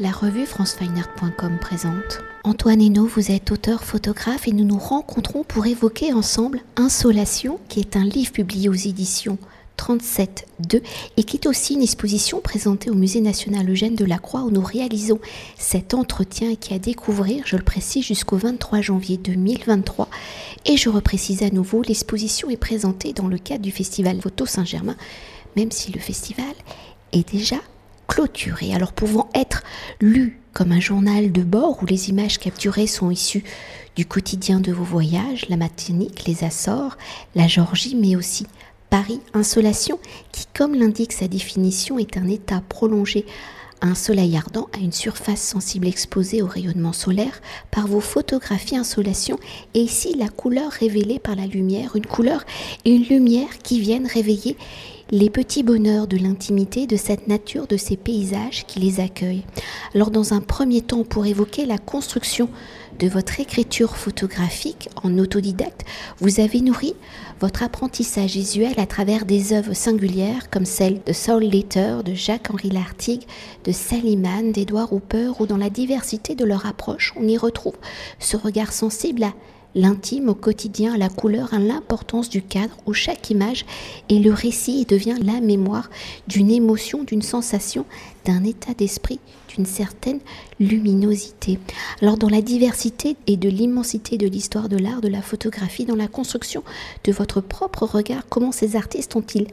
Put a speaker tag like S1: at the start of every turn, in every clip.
S1: La revue francefineart.com présente. Antoine Hainaut, vous êtes auteur photographe et nous nous rencontrons pour évoquer ensemble Insolation, qui est un livre publié aux éditions 37.2 et qui est aussi une exposition présentée au Musée national Eugène de la Croix où nous réalisons cet entretien et qui a découvrir, je le précise, jusqu'au 23 janvier 2023. Et je reprécise à nouveau, l'exposition est présentée dans le cadre du festival Photo Saint-Germain, même si le festival est déjà clôturé. Alors pouvant être lu comme un journal de bord où les images capturées sont issues du quotidien de vos voyages, la Martinique, les Açores, la Georgie, mais aussi Paris, insolation, qui, comme l'indique sa définition, est un état prolongé un soleil ardent à une surface sensible exposée au rayonnement solaire par vos photographies insolation et ici la couleur révélée par la lumière, une couleur et une lumière qui viennent réveiller les petits bonheurs de l'intimité de cette nature, de ces paysages qui les accueillent. Alors dans un premier temps, pour évoquer la construction de votre écriture photographique en autodidacte, vous avez nourri votre apprentissage visuel à travers des œuvres singulières comme celle de Saul Letter, de Jacques-Henri Lartigue, de Saliman, d'Edouard Hooper, où dans la diversité de leur approche, on y retrouve ce regard sensible à l'intime au quotidien, la couleur, à l'importance du cadre où chaque image est le récit et devient la mémoire d'une émotion, d'une sensation, d'un état d'esprit, d'une certaine luminosité. Alors dans la diversité et de l'immensité de l'histoire de l'art, de la photographie, dans la construction de votre propre regard, comment ces artistes ont-ils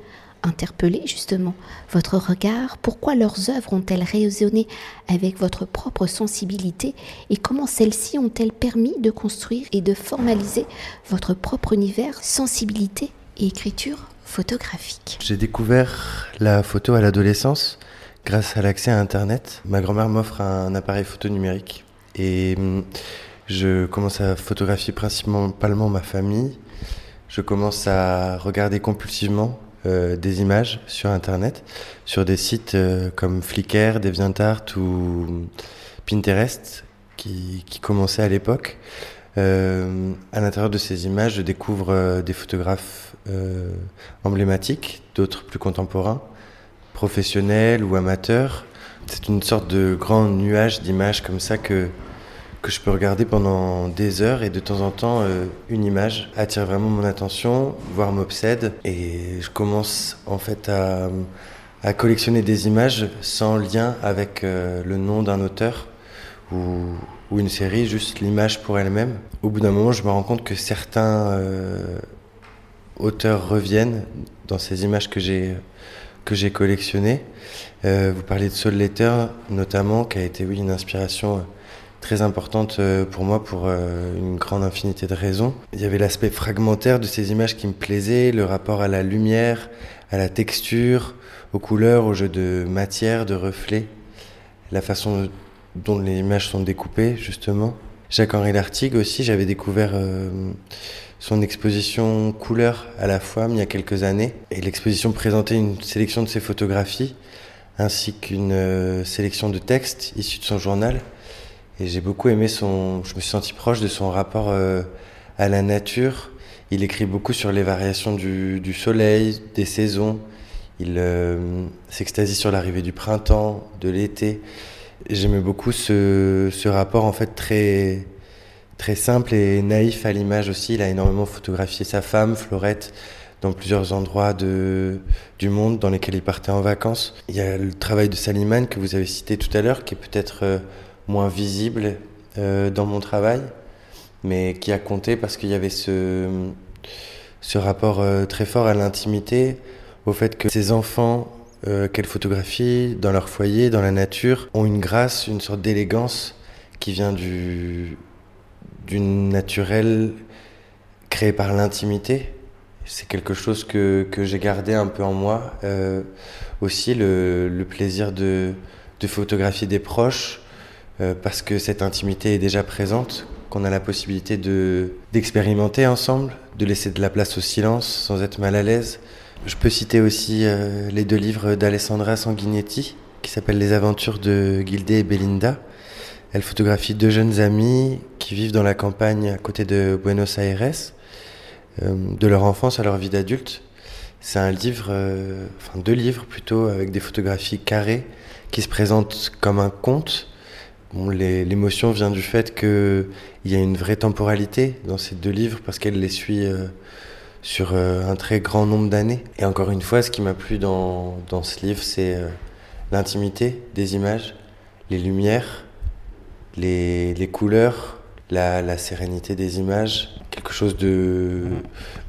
S1: interpeller justement votre regard Pourquoi leurs œuvres ont-elles résonné avec votre propre sensibilité Et comment celles-ci ont-elles permis de construire et de formaliser votre propre univers, sensibilité et écriture photographique?
S2: J'ai découvert la photo à l'adolescence grâce à l'accès à Internet. Ma grand-mère m'offre un appareil photo numérique et hum, je commence à photographier principalement ma famille. Je commence à regarder compulsivement euh, des images sur Internet, sur des sites euh, comme Flickr, DeviantArt ou Pinterest, qui, qui commençaient à l'époque. Euh, à l'intérieur de ces images, je découvre des photographes emblématiques, d'autres plus contemporains, professionnels ou amateurs. C'est une sorte de grand nuage d'images comme ça que que je peux regarder pendant des heures et de temps en temps euh, une image attire vraiment mon attention, voire m'obsède et je commence en fait à, collectionner des images sans lien avec euh, le nom d'un auteur ou, une série, juste l'image pour elle-même. Au bout d'un moment, je me rends compte que certains euh, auteurs reviennent dans ces images que j'ai que j'ai collectionnées. vous parlez de Soul Letter notamment, qui a été oui une inspiration très importante euh, pour moi pour euh, une grande infinité de raisons. Il y avait l'aspect fragmentaire de ces images qui me plaisait, le rapport à la lumière, à la texture, aux couleurs, au jeu de matière, de reflets, la façon dont les images sont découpées justement. Jacques-Henri Lartigue aussi, j'avais découvert euh, son exposition couleurs à la fois il y a quelques années et l'exposition présentait une sélection de ses photographies ainsi qu'une sélection de textes issus de son journal et j'ai beaucoup aimé son. Je me suis senti proche de son rapport euh, à la nature. Il écrit beaucoup sur les variations du, soleil, des saisons. Il euh, s'extasie sur l'arrivée du printemps, de l'été. J'aimais beaucoup ce, ce, rapport en fait très très simple et naïf à l'image aussi. Il a énormément photographié sa femme, Florette, dans plusieurs endroits de, du monde dans lesquels il partait en vacances. Il y a le travail de Saliman que vous avez cité tout à l'heure, qui est peut-être euh, moins visible euh, dans mon travail, mais qui a compté parce qu'il y avait ce, ce rapport euh, très fort à l'intimité, au fait que ces enfants euh, qu'elle photographie dans leur foyer, dans la nature, ont une grâce, une sorte d'élégance qui vient du d'une naturelle créée par l'intimité. C'est quelque chose que, que j'ai gardé un peu en moi. Euh, aussi le, le plaisir de, de photographier des proches, parce que cette intimité est déjà présente, qu'on a la possibilité de d'expérimenter ensemble, de laisser de la place au silence sans être mal à l'aise. Je peux citer aussi euh, les deux livres d'Alessandra Sanguinetti qui s'appellent Les aventures de Gildé et Belinda. Elle photographie deux jeunes amis qui vivent dans la campagne à côté de Buenos Aires, euh, de leur enfance à leur vie d'adulte. C'est un livre, enfin deux livres plutôt, avec des photographies carrées qui se présentent comme un conte, L'émotion vient du fait qu'il y a une vraie temporalité dans ces deux livres parce qu'elle les suit euh, sur euh, un très grand nombre d'années. Et encore une fois, ce qui m'a plu dans, ce livre, c'est euh, l'intimité des images, les lumières, les, les couleurs, la, la, sérénité des images, quelque chose de,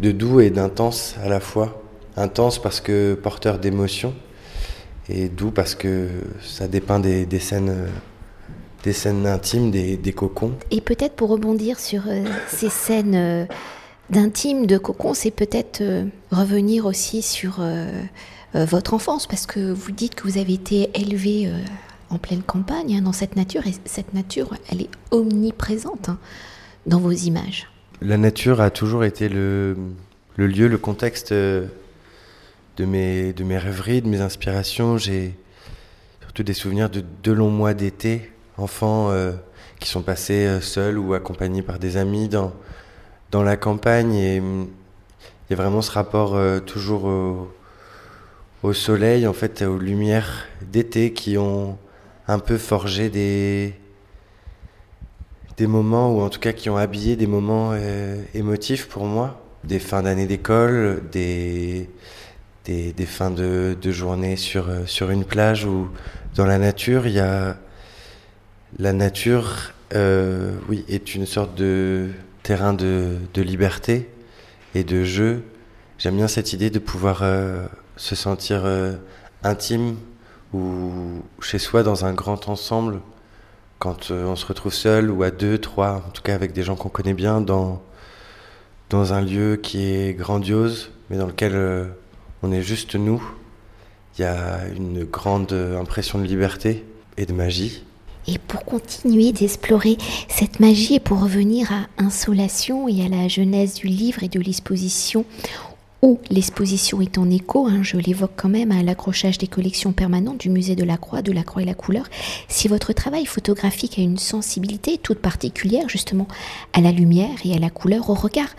S2: doux et d'intense à la fois. Intense parce que porteur d'émotion et doux parce que ça dépeint des, des scènes des scènes intimes, des, des cocons.
S1: Et peut-être pour rebondir sur euh, ces scènes euh, d'intimes, de cocons, c'est peut-être euh, revenir aussi sur votre enfance, parce que vous dites que vous avez été élevé en pleine campagne, hein, dans cette nature, et cette nature, elle est omniprésente hein, dans vos images.
S2: La nature a toujours été le, le lieu, le contexte de mes, de mes rêveries, de mes inspirations. J'ai surtout des souvenirs de deux longs mois d'été enfants euh, qui sont passés euh, seuls ou accompagnés par des amis dans, dans la campagne. Et mm, il y a vraiment ce rapport euh, toujours au, soleil, en fait, aux lumières d'été qui ont un peu forgé des, des moments, ou en tout cas qui ont habillé des moments émotifs pour moi. Des fins d'année d'école, des, des, des, fins de, de journée sur, sur une plage ou dans la nature. Il y a la nature, euh, oui, est une sorte de terrain de, liberté et de jeu. J'aime bien cette idée de pouvoir euh, se sentir euh, intime ou chez soi dans un grand ensemble quand on se retrouve seul ou à deux, trois, en tout cas avec des gens qu'on connaît bien dans, dans un lieu qui est grandiose mais dans lequel on est juste nous. Il y a une grande impression de liberté et de magie.
S1: Et pour continuer d'explorer cette magie et pour revenir à Insolation et à la genèse du livre et de l'exposition, où l'exposition est en écho, hein, je l'évoque quand même, à l'accrochage des collections permanentes du musée de la Croix, de la Croix et la couleur, si votre travail photographique a une sensibilité toute particulière justement à la lumière et à la couleur au regard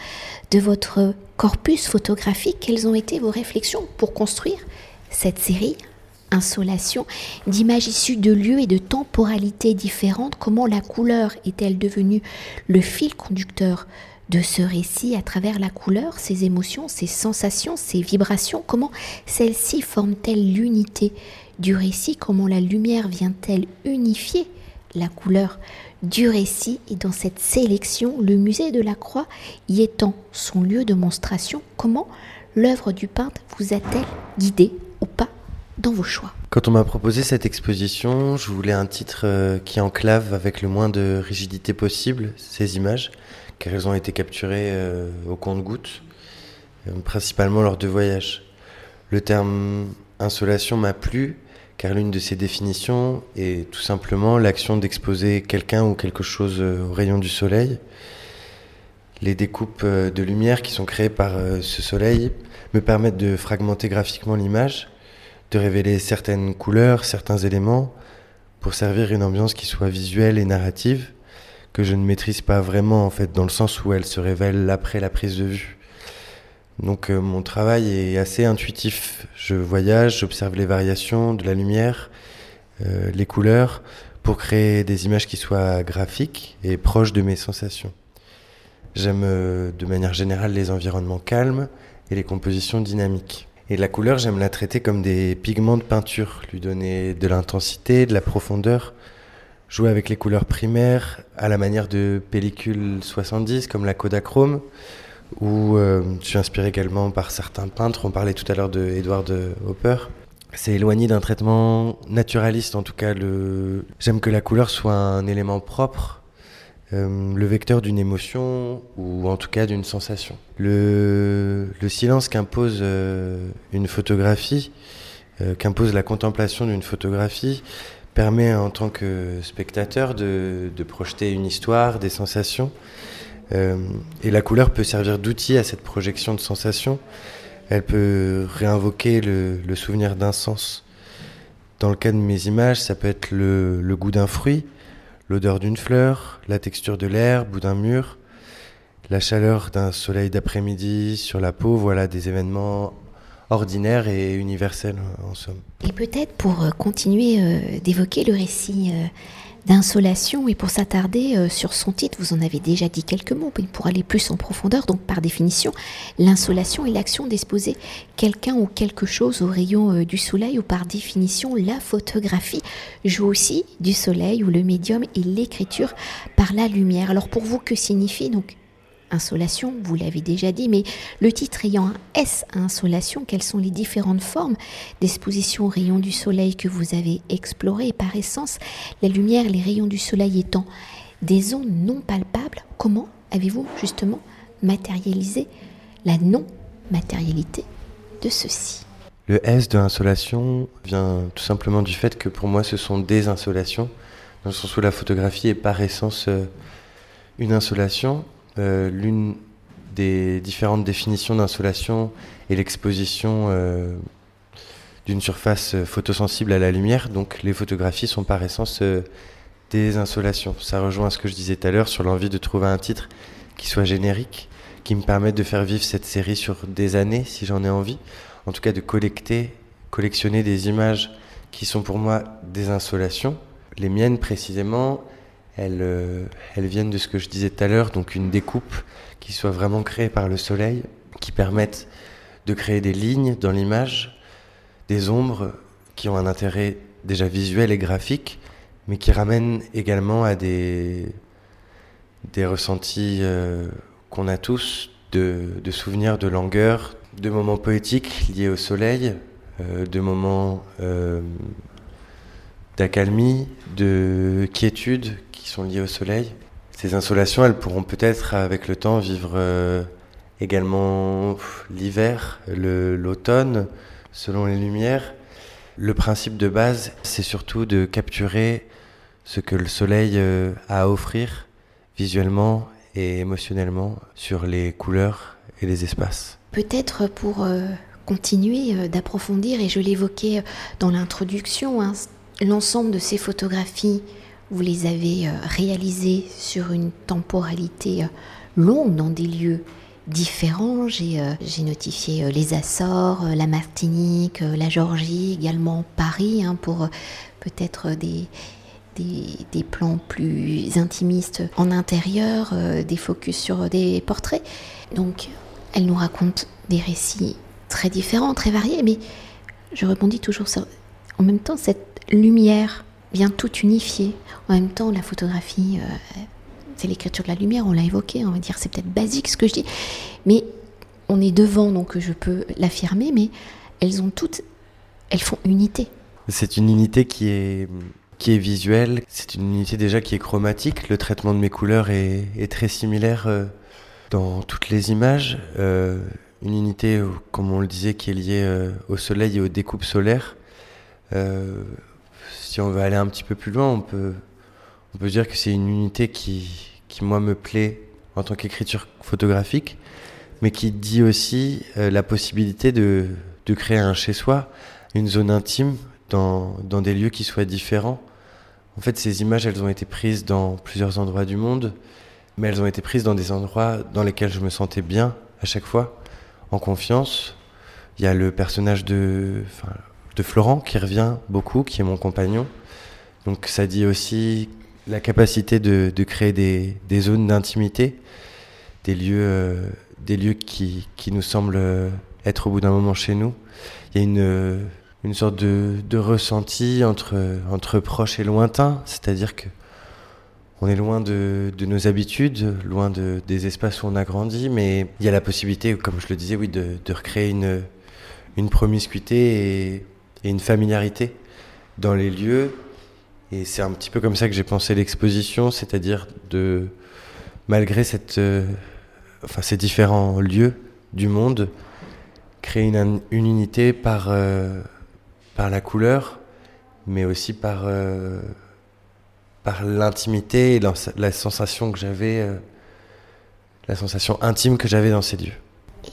S1: de votre corpus photographique, quelles ont été vos réflexions pour construire cette série insolation, d'images issues de lieux et de temporalités différentes, comment la couleur est-elle devenue le fil conducteur de ce récit à travers la couleur, ses émotions, ses sensations, ses vibrations, comment celles-ci forment-elles l'unité du récit, comment la lumière vient-elle unifier la couleur du récit et dans cette sélection, le musée de la Croix y étant son lieu de monstration, comment l'œuvre du peintre vous a-t-elle guidé ou pas dans vos choix
S2: Quand on m'a proposé cette exposition, je voulais un titre euh, qui enclave avec le moins de rigidité possible ces images, car elles ont été capturées euh, au compte-gouttes, euh, principalement lors de voyages. Le terme insolation m'a plu, car l'une de ses définitions est tout simplement l'action d'exposer quelqu'un ou quelque chose au rayon du soleil. Les découpes de lumière qui sont créées par ce soleil me permettent de fragmenter graphiquement l'image de révéler certaines couleurs, certains éléments, pour servir une ambiance qui soit visuelle et narrative, que je ne maîtrise pas vraiment en fait, dans le sens où elle se révèle après la prise de vue. Donc euh, mon travail est assez intuitif. Je voyage, j'observe les variations de la lumière, euh, les couleurs, pour créer des images qui soient graphiques et proches de mes sensations. J'aime euh, de manière générale les environnements calmes et les compositions dynamiques. Et la couleur, j'aime la traiter comme des pigments de peinture, lui donner de l'intensité, de la profondeur, jouer avec les couleurs primaires à la manière de pellicules 70 comme la Kodachrome, où euh, je suis inspiré également par certains peintres. On parlait tout à l'heure de Edward Hopper. C'est éloigné d'un traitement naturaliste, en tout cas. J'aime que la couleur soit un élément propre euh, le vecteur d'une émotion ou en tout cas d'une sensation. Le, le silence qu'impose euh, une photographie, euh, qu'impose la contemplation d'une photographie, permet en tant que spectateur de, projeter une histoire, des sensations. et la couleur peut servir d'outil à cette projection de sensations. Elle peut réinvoquer le, souvenir d'un sens. Dans le cas de mes images, ça peut être le goût d'un fruit, l'odeur d'une fleur, la texture de l'herbe ou d'un mur, la chaleur d'un soleil d'après-midi sur la peau, voilà des événements ordinaires et universels en somme.
S1: Et peut-être pour euh, continuer euh, d'évoquer le récit euh, d'insolation et pour s'attarder euh, sur son titre, vous en avez déjà dit quelques mots, mais pour aller plus en profondeur, donc par définition, l'insolation est l'action d'exposer quelqu'un ou quelque chose au rayon euh, du soleil ou par définition la photographie joue aussi du soleil ou le médium et l'écriture par la lumière. Alors pour vous, que signifie donc insolation, vous l'avez déjà dit, mais le titre ayant un S à insolation, quelles sont les différentes formes d'exposition aux rayons du soleil que vous avez explorées par essence, la lumière, les rayons du soleil étant des ondes non palpables, comment avez-vous justement matérialisé la non-matérialité de ceci
S2: Le S de insolation vient tout simplement du fait que pour moi ce sont des insolations, dans le sens où la photographie est par essence euh, une insolation euh, l'une des différentes définitions d'insolation est l'exposition euh, d'une surface photosensible à la lumière. Donc les photographies sont par essence euh, des insolations. Ça rejoint ce que je disais tout à l'heure sur l'envie de trouver un titre qui soit générique, qui me permette de faire vivre cette série sur des années si j'en ai envie. En tout cas de collecter, collectionner des images qui sont pour moi des insolations. Les miennes précisément, elles, elles viennent de ce que je disais tout à l'heure, donc une découpe qui soit vraiment créée par le soleil, qui permette de créer des lignes dans l'image, des ombres qui ont un intérêt déjà visuel et graphique, mais qui ramènent également à des, ressentis euh, qu'on a tous, de, souvenirs de langueur, de moments poétiques liés au soleil, euh, de moments euh, d'accalmie, de quiétude sont liées au soleil. Ces insolations, elles pourront peut-être avec le temps vivre euh, également l'hiver, l'automne, selon les lumières. Le principe de base, c'est surtout de capturer ce que le soleil euh, a à offrir visuellement et émotionnellement sur les couleurs et les espaces.
S1: Peut-être pour euh, continuer d'approfondir, et je l'évoquais dans l'introduction, hein, l'ensemble de ces photographies vous les avez euh, réalisés sur une temporalité euh, longue dans des lieux différents. J'ai euh, notifié les Açores, la Martinique, la Georgie, également Paris, hein, pour peut-être des, des, plans plus intimistes en intérieur, des focus sur des portraits. Donc, elle nous raconte des récits très différents, très variés, mais je rebondis toujours sur, en même temps, cette lumière vient tout unifier. En même temps, la photographie, euh, c'est l'écriture de la lumière, on l'a évoqué, on va dire c'est peut-être basique ce que je dis, mais on est devant, donc je peux l'affirmer, mais elles ont toutes, elles font unité.
S2: C'est une unité qui est, qui est visuelle, c'est une unité déjà qui est chromatique, le traitement de mes couleurs est, très similaire euh, dans toutes les images. Euh, une unité, comme on le disait, qui est liée au soleil et aux découpes solaires si on veut aller un petit peu plus loin, on peut, on peut dire que c'est une unité qui, qui, moi, me plaît en tant qu'écriture photographique, mais qui dit aussi euh, la possibilité de, de créer un chez-soi, une zone intime dans, dans des lieux qui soient différents. En fait, ces images, elles ont été prises dans plusieurs endroits du monde, mais elles ont été prises dans des endroits dans lesquels je me sentais bien à chaque fois, en confiance. Il y a le personnage de, de Florent qui revient beaucoup, qui est mon compagnon. Donc ça dit aussi la capacité de, créer des, zones d'intimité, des lieux, euh, des lieux qui, nous semblent être au bout d'un moment chez nous. Il y a une, une sorte de, ressenti entre, entre proches et lointains, c'est-à-dire que on est loin de, nos habitudes, loin de, des espaces où on a grandi, mais il y a la possibilité, comme je le disais, oui, de, de recréer une, une promiscuité et et une familiarité dans les lieux. Et c'est un petit peu comme ça que j'ai pensé l'exposition, c'est-à-dire de, malgré cette, euh, enfin, ces différents lieux du monde, créer une, une unité par, euh, par la couleur, mais aussi par, euh, par l'intimité et la, sensation que j'avais, la sensation intime que j'avais dans ces lieux.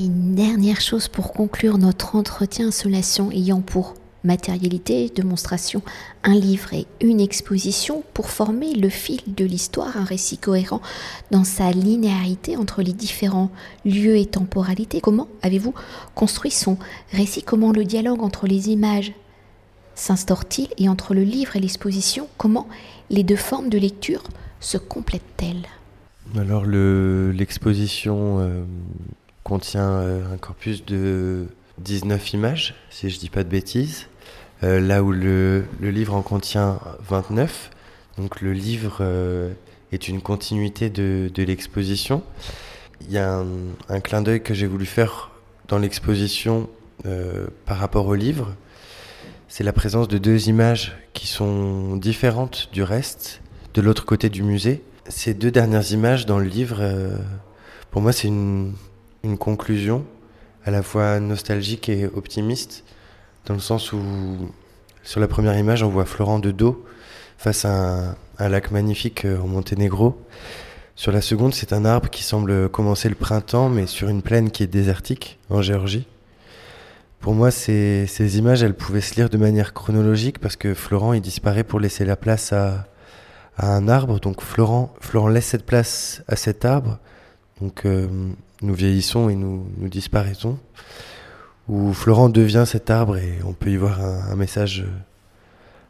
S1: Et une dernière chose pour conclure notre entretien Insolation ayant pour matérialité, démonstration, un livre et une exposition pour former le fil de l'histoire, un récit cohérent dans sa linéarité entre les différents lieux et temporalités. Comment avez-vous construit son récit? Comment le dialogue entre les images s'instaure-t-il? Et entre le livre et l'exposition, comment les deux formes de lecture se complètent-elles?
S2: Alors l'exposition euh, contient euh, un corpus de 19 images, si je dis pas de bêtises, euh, là où le, livre en contient 29. Donc le livre est une continuité de, l'exposition. Il y a un clin d'œil que j'ai voulu faire dans l'exposition par rapport au livre c'est la présence de deux images qui sont différentes du reste, de l'autre côté du musée. Ces deux dernières images dans le livre, euh, pour moi, c'est une, conclusion à la fois nostalgique et optimiste, dans le sens où, sur la première image, on voit Florent de dos face à un, lac magnifique euh, au Monténégro. Sur la seconde, c'est un arbre qui semble commencer le printemps, mais sur une plaine qui est désertique, en Géorgie. Pour moi, ces, images, elles pouvaient se lire de manière chronologique parce que Florent, il disparaît pour laisser la place à, un arbre. Donc Florent, Florent laisse cette place à cet arbre. Donc euh, nous vieillissons et nous, nous disparaissons. Ou Florent devient cet arbre et on peut y voir un, message euh,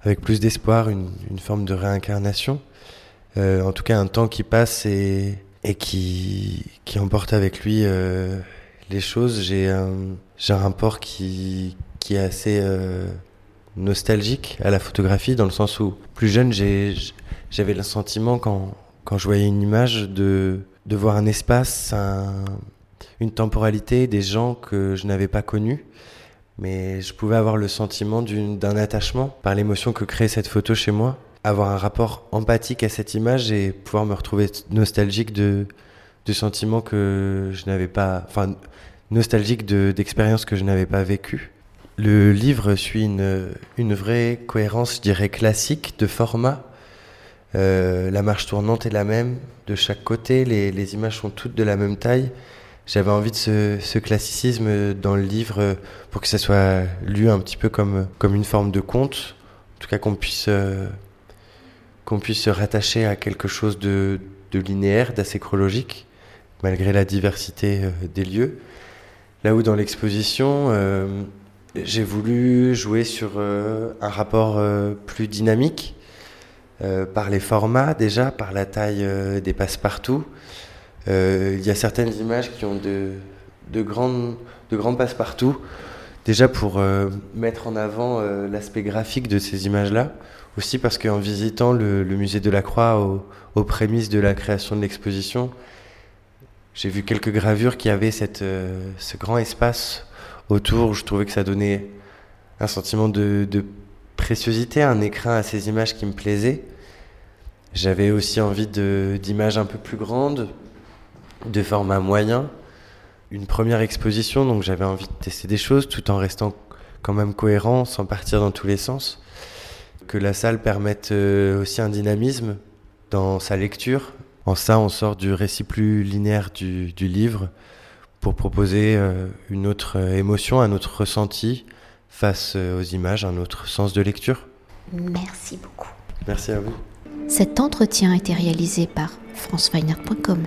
S2: avec plus d'espoir, une, forme de réincarnation. Euh, en tout cas, un temps qui passe et, et qui, qui emporte avec lui les choses. J'ai un, un rapport qui, qui est assez euh, nostalgique à la photographie, dans le sens où, plus jeune, j'avais le sentiment, quand, quand je voyais une image, de, de voir un espace, une temporalité, des gens que je n'avais pas connus. Mais je pouvais avoir le sentiment d'un attachement par l'émotion que crée cette photo chez moi, avoir un rapport empathique à cette image et pouvoir me retrouver nostalgique de, de sentiments que je n'avais pas, enfin, nostalgique d'expériences que je n'avais pas vécues. Le livre suit une, une, vraie cohérence, je dirais, classique de format. Euh, la marche tournante est la même de chaque côté, les, les images sont toutes de la même taille. J'avais envie de ce, classicisme dans le livre pour que ça soit lu un petit peu comme, comme une forme de conte. En tout cas, qu'on puisse, euh, qu'on puisse se rattacher à quelque chose de, de linéaire, d'assez chronologique, malgré la diversité euh, des lieux. Là où dans l'exposition, euh, j'ai voulu jouer sur euh, un rapport euh, plus dynamique, par les formats déjà, par la taille des passe-partout. Il y a certaines images qui ont de, de, grandes, passe-partout, déjà pour mettre en avant l'aspect graphique de ces images-là, aussi parce qu'en visitant le, musée de la Croix aux prémices de la création de l'exposition, j'ai vu quelques gravures qui avaient cette, euh, ce grand espace autour. Où je trouvais que ça donnait un sentiment de, de préciosité, un écrin à ces images qui me plaisaient. J'avais aussi envie d'images un peu plus grandes, de format moyen. Une première exposition, donc j'avais envie de tester des choses tout en restant quand même cohérent, sans partir dans tous les sens. Que la salle permette euh, aussi un dynamisme dans sa lecture, en ça, on sort du récit plus linéaire du, livre pour proposer euh, une autre euh, émotion, un autre ressenti face euh, aux images, un autre sens de lecture.
S1: Merci beaucoup.
S2: Merci à vous.
S1: Cet entretien a été réalisé par franceweiner.com.